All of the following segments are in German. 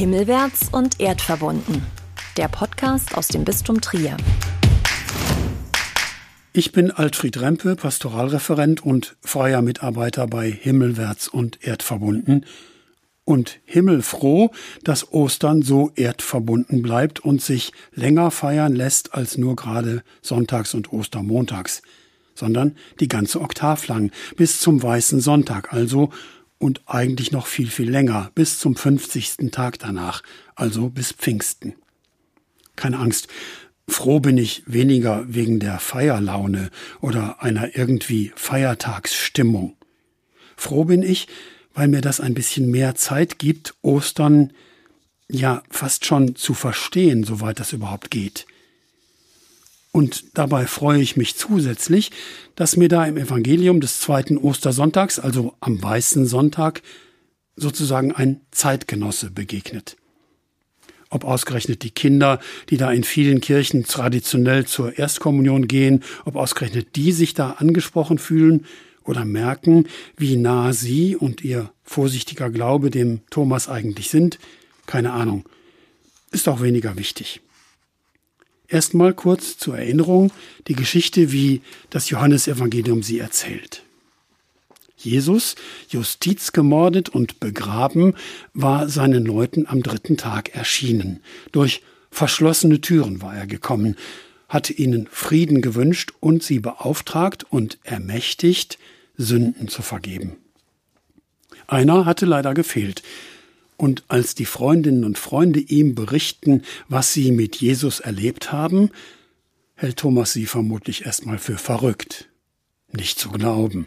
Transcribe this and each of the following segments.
Himmelwärts und erdverbunden. Der Podcast aus dem Bistum Trier. Ich bin Altfried Rempe, Pastoralreferent und freier Mitarbeiter bei Himmelwärts und Erdverbunden und himmelfroh, dass Ostern so erdverbunden bleibt und sich länger feiern lässt als nur gerade sonntags und Ostermontags, sondern die ganze Oktav lang, bis zum Weißen Sonntag also und eigentlich noch viel, viel länger, bis zum 50. Tag danach, also bis Pfingsten. Keine Angst, froh bin ich weniger wegen der Feierlaune oder einer irgendwie Feiertagsstimmung. Froh bin ich, weil mir das ein bisschen mehr Zeit gibt, Ostern ja fast schon zu verstehen, soweit das überhaupt geht. Und dabei freue ich mich zusätzlich, dass mir da im Evangelium des zweiten Ostersonntags, also am Weißen Sonntag, sozusagen ein Zeitgenosse begegnet. Ob ausgerechnet die Kinder, die da in vielen Kirchen traditionell zur Erstkommunion gehen, ob ausgerechnet die sich da angesprochen fühlen oder merken, wie nah sie und ihr vorsichtiger Glaube dem Thomas eigentlich sind, keine Ahnung. Ist auch weniger wichtig. Erstmal kurz zur Erinnerung die Geschichte, wie das Johannesevangelium sie erzählt. Jesus, Justiz gemordet und begraben, war seinen Leuten am dritten Tag erschienen. Durch verschlossene Türen war er gekommen, hatte ihnen Frieden gewünscht und sie beauftragt und ermächtigt, Sünden zu vergeben. Einer hatte leider gefehlt, und als die Freundinnen und Freunde ihm berichten, was sie mit Jesus erlebt haben, hält Thomas sie vermutlich erstmal für verrückt. Nicht zu glauben.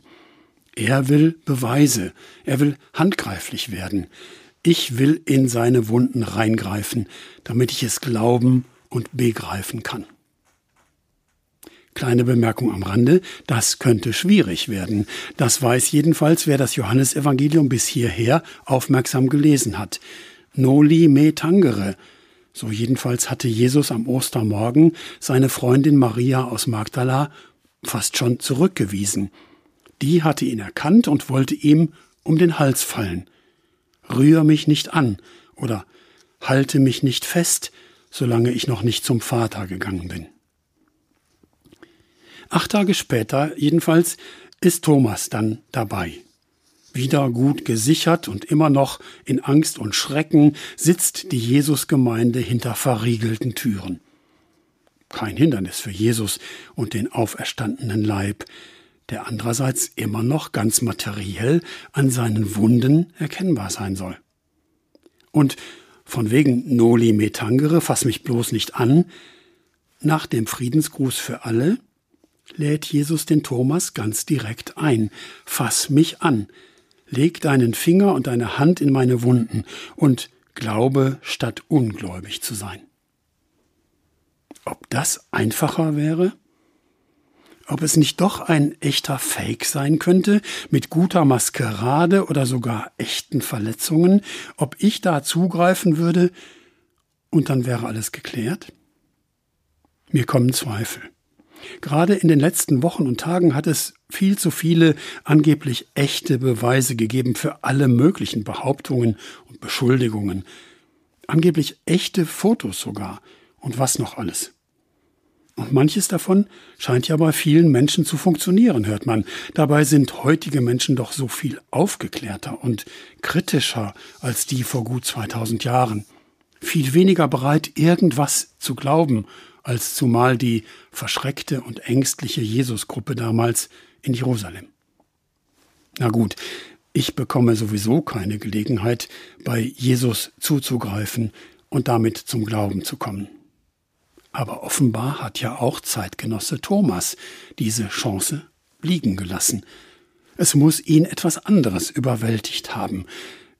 Er will Beweise, er will handgreiflich werden. Ich will in seine Wunden reingreifen, damit ich es glauben und begreifen kann. Kleine Bemerkung am Rande, das könnte schwierig werden. Das weiß jedenfalls, wer das Johannesevangelium bis hierher aufmerksam gelesen hat. Noli me tangere. So jedenfalls hatte Jesus am Ostermorgen seine Freundin Maria aus Magdala fast schon zurückgewiesen. Die hatte ihn erkannt und wollte ihm um den Hals fallen. Rühr mich nicht an oder halte mich nicht fest, solange ich noch nicht zum Vater gegangen bin. Acht Tage später jedenfalls ist Thomas dann dabei. Wieder gut gesichert und immer noch in Angst und Schrecken sitzt die Jesusgemeinde hinter verriegelten Türen. Kein Hindernis für Jesus und den auferstandenen Leib, der andererseits immer noch ganz materiell an seinen Wunden erkennbar sein soll. Und von wegen Noli me tangere, fass mich bloß nicht an, nach dem Friedensgruß für alle lädt Jesus den Thomas ganz direkt ein. Fass mich an. Leg deinen Finger und deine Hand in meine Wunden und glaube, statt ungläubig zu sein. Ob das einfacher wäre? Ob es nicht doch ein echter Fake sein könnte, mit guter Maskerade oder sogar echten Verletzungen, ob ich da zugreifen würde und dann wäre alles geklärt? Mir kommen Zweifel. Gerade in den letzten Wochen und Tagen hat es viel zu viele angeblich echte Beweise gegeben für alle möglichen Behauptungen und Beschuldigungen. Angeblich echte Fotos sogar. Und was noch alles. Und manches davon scheint ja bei vielen Menschen zu funktionieren, hört man. Dabei sind heutige Menschen doch so viel aufgeklärter und kritischer als die vor gut 2000 Jahren. Viel weniger bereit, irgendwas zu glauben als zumal die verschreckte und ängstliche Jesusgruppe damals in Jerusalem. Na gut, ich bekomme sowieso keine Gelegenheit, bei Jesus zuzugreifen und damit zum Glauben zu kommen. Aber offenbar hat ja auch Zeitgenosse Thomas diese Chance liegen gelassen. Es muss ihn etwas anderes überwältigt haben.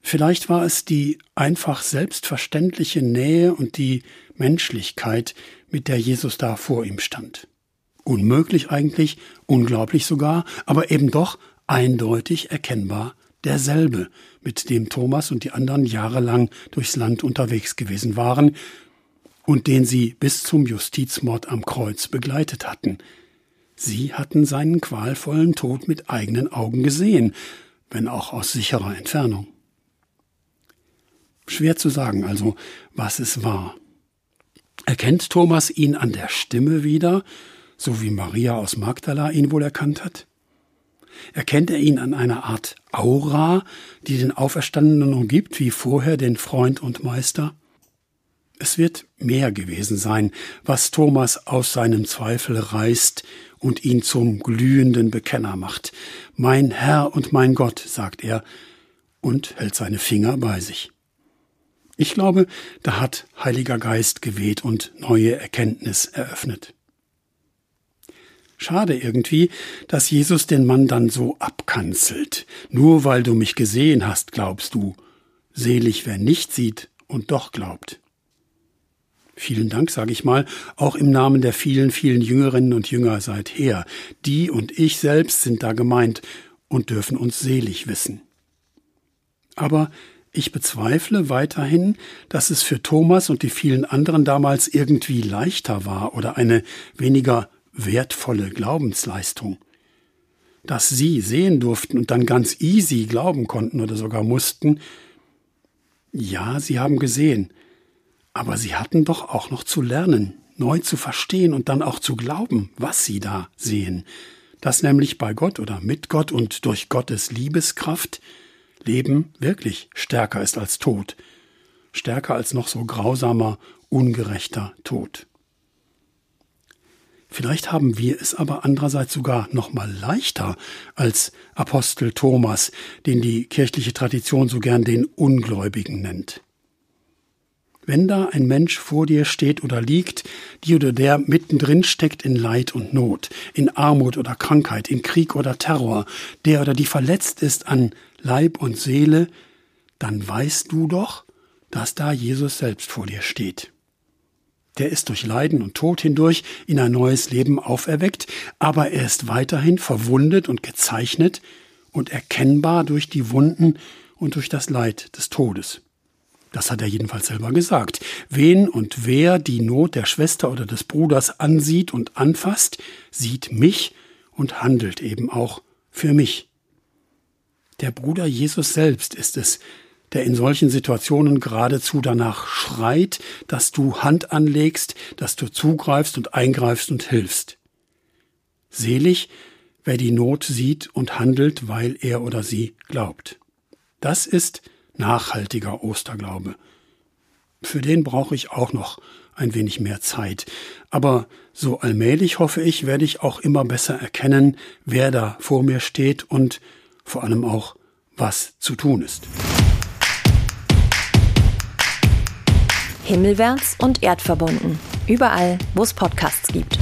Vielleicht war es die einfach selbstverständliche Nähe und die Menschlichkeit, mit der Jesus da vor ihm stand. Unmöglich eigentlich, unglaublich sogar, aber eben doch eindeutig erkennbar derselbe, mit dem Thomas und die anderen jahrelang durchs Land unterwegs gewesen waren und den sie bis zum Justizmord am Kreuz begleitet hatten. Sie hatten seinen qualvollen Tod mit eigenen Augen gesehen, wenn auch aus sicherer Entfernung. Schwer zu sagen also, was es war. Erkennt Thomas ihn an der Stimme wieder, so wie Maria aus Magdala ihn wohl erkannt hat? Erkennt er ihn an einer Art Aura, die den Auferstandenen umgibt, wie vorher den Freund und Meister? Es wird mehr gewesen sein, was Thomas aus seinem Zweifel reißt und ihn zum glühenden Bekenner macht. Mein Herr und mein Gott, sagt er, und hält seine Finger bei sich. Ich glaube, da hat Heiliger Geist geweht und neue Erkenntnis eröffnet. Schade irgendwie, dass Jesus den Mann dann so abkanzelt. Nur weil du mich gesehen hast, glaubst du. Selig, wer nicht sieht und doch glaubt. Vielen Dank, sage ich mal, auch im Namen der vielen, vielen Jüngerinnen und Jünger seither. Die und ich selbst sind da gemeint und dürfen uns selig wissen. Aber ich bezweifle weiterhin, dass es für Thomas und die vielen anderen damals irgendwie leichter war oder eine weniger wertvolle Glaubensleistung. Dass sie sehen durften und dann ganz easy glauben konnten oder sogar mussten, ja, sie haben gesehen, aber sie hatten doch auch noch zu lernen, neu zu verstehen und dann auch zu glauben, was sie da sehen. Dass nämlich bei Gott oder mit Gott und durch Gottes Liebeskraft Leben wirklich stärker ist als Tod, stärker als noch so grausamer, ungerechter Tod. Vielleicht haben wir es aber andererseits sogar noch mal leichter als Apostel Thomas, den die kirchliche Tradition so gern den Ungläubigen nennt. Wenn da ein Mensch vor dir steht oder liegt, die oder der mittendrin steckt in Leid und Not, in Armut oder Krankheit, in Krieg oder Terror, der oder die verletzt ist an Leib und Seele, dann weißt du doch, dass da Jesus selbst vor dir steht der ist durch Leiden und Tod hindurch in ein neues Leben auferweckt, aber er ist weiterhin verwundet und gezeichnet und erkennbar durch die Wunden und durch das Leid des Todes. Das hat er jedenfalls selber gesagt. Wen und wer die Not der Schwester oder des Bruders ansieht und anfasst, sieht mich und handelt eben auch für mich. Der Bruder Jesus selbst ist es, der in solchen Situationen geradezu danach schreit, dass du Hand anlegst, dass du zugreifst und eingreifst und hilfst. Selig, wer die Not sieht und handelt, weil er oder sie glaubt. Das ist nachhaltiger Osterglaube. Für den brauche ich auch noch ein wenig mehr Zeit. Aber so allmählich hoffe ich, werde ich auch immer besser erkennen, wer da vor mir steht und vor allem auch, was zu tun ist. Himmelwärts und erdverbunden. Überall, wo es Podcasts gibt.